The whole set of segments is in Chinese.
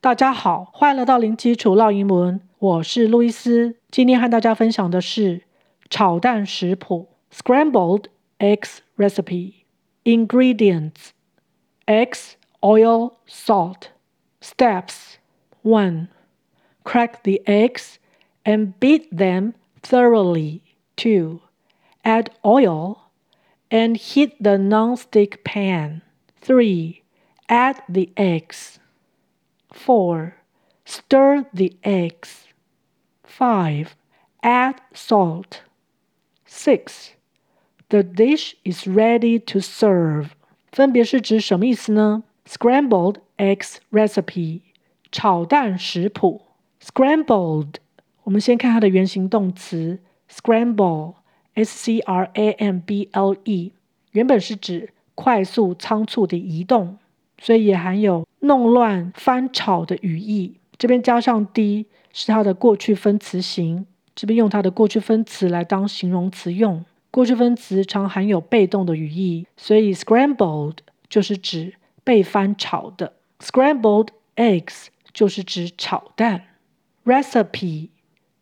大家好，欢迎来到零基础绕英文，我是路易斯。今天和大家分享的是炒蛋食谱 （Scrambled Eggs Recipe）。Ingredients: eggs, oil, salt. Steps: One, crack the eggs and beat them thoroughly. Two, add oil. and heat the non-stick pan. 3. Add the eggs. 4. Stir the eggs. 5. Add salt. 6. The dish is ready to serve. 分别是指什么意思呢？Scrambled eggs recipe 炒蛋食谱。Scrambled，我们先看它的原形动词 scramble。S C R A M B L E 原本是指快速、仓促的移动，所以也含有 弄乱、翻炒的语义。这边加上 d 是它的过去分词形，这边用它的过去分词来当形容词用。过去分词常含有被动的语义，所以 scrambled 就是指被翻炒的，scrambled eggs 就是指炒蛋。recipe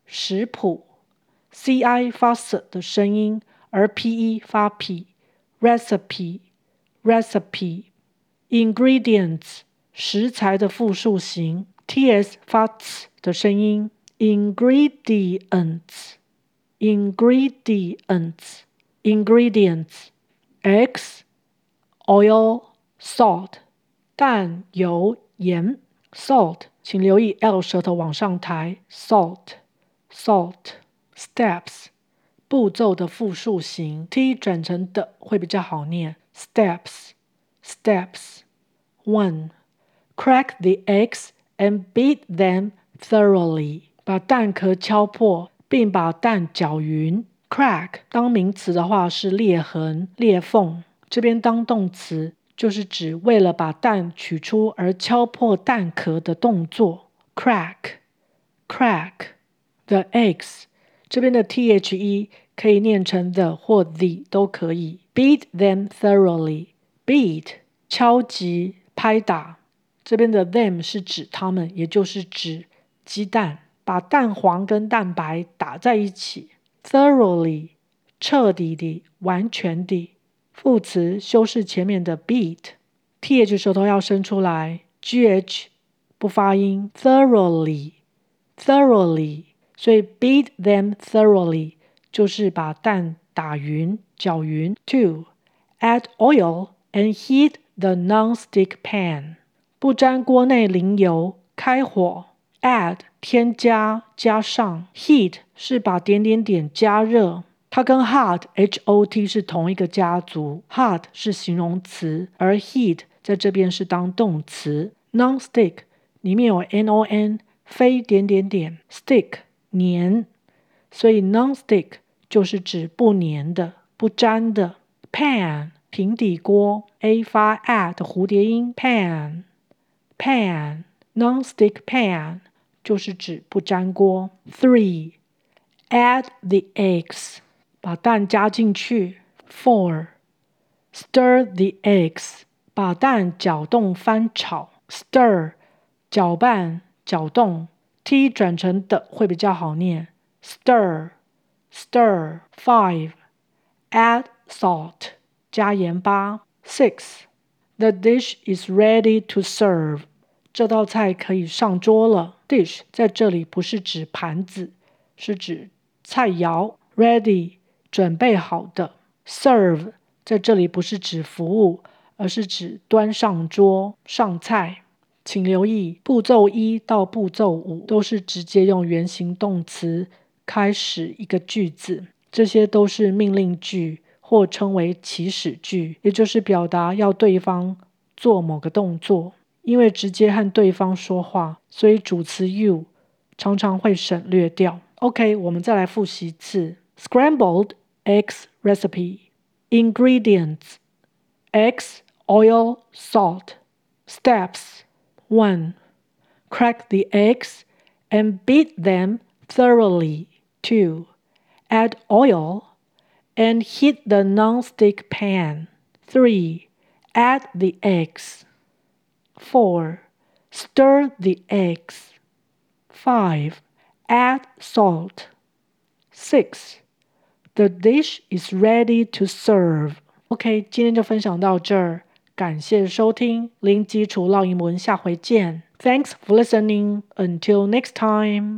食谱。c i 发 s 的声音，而 p e 发 p。Recipe recipe ingredients。食材的复数形，t s 发 t 的声音。ingredients，ingredients，ingredients。eggs, oil, salt。蛋、油、盐。salt，请留意 l 舌头往上抬。salt，salt。Steps，步骤的复数形，t 转成的会比较好念。，steps，steps，one。Crack the eggs and beat them thoroughly。把蛋壳敲破，并把蛋搅匀。Crack 当名词的话是裂痕、裂缝，这边当动词就是指为了把蛋取出而敲破蛋壳的动作。Crack，crack the eggs。这边的 the 可以念成 the 或 the 都可以。Beat them thoroughly. Beat 敲击、拍打。这边的 them 是指他们，也就是指鸡蛋，把蛋黄跟蛋白打在一起。Thoroughly 彻底的、完全的。副词修饰前面的 beat。th 舌头要伸出来，gh 不发音。Thoroughly, thoroughly。所以 beat them thoroughly 就是把蛋打匀、搅匀。Two, add oil and heat the non-stick pan。 不粘锅内淋油，开火。Add 添加、加上。Heat 是把点点点加热，它跟 hot h o t 是同一个家族。Hot 是形容词，而 heat 在这边是当动词。Non-stick 里面有 n o n 非点点点 stick。粘，所以 non-stick 就是指不粘的、不粘的。pan 平底锅，a 发 a 的蝴蝶音，pan pan non-stick pan 就是指不粘锅。Three add the eggs 把蛋加进去。Four stir the eggs 把蛋搅动翻炒。Stir 搅拌搅动。t 转成的会比较好念，stir stir five add salt 加盐巴 six the dish is ready to serve 这道菜可以上桌了。dish 在这里不是指盘子，是指菜肴。ready 准备好的。serve 在这里不是指服务，而是指端上桌上菜。请留意，步骤一到步骤五都是直接用原形动词开始一个句子，这些都是命令句或称为祈使句，也就是表达要对方做某个动作。因为直接和对方说话，所以主词 you 常常会省略掉。OK，我们再来复习一次：Scrambled eggs recipe. Ingredients: eggs, oil, salt. Steps: One, crack the eggs and beat them thoroughly. Two, add oil and heat the non-stick pan. Three, add the eggs. Four, stir the eggs. Five, add salt. Six, the dish is ready to serve. OK，今天就分享到这儿，感谢收听零基础烙英文，下回见。Thanks for listening. Until next time.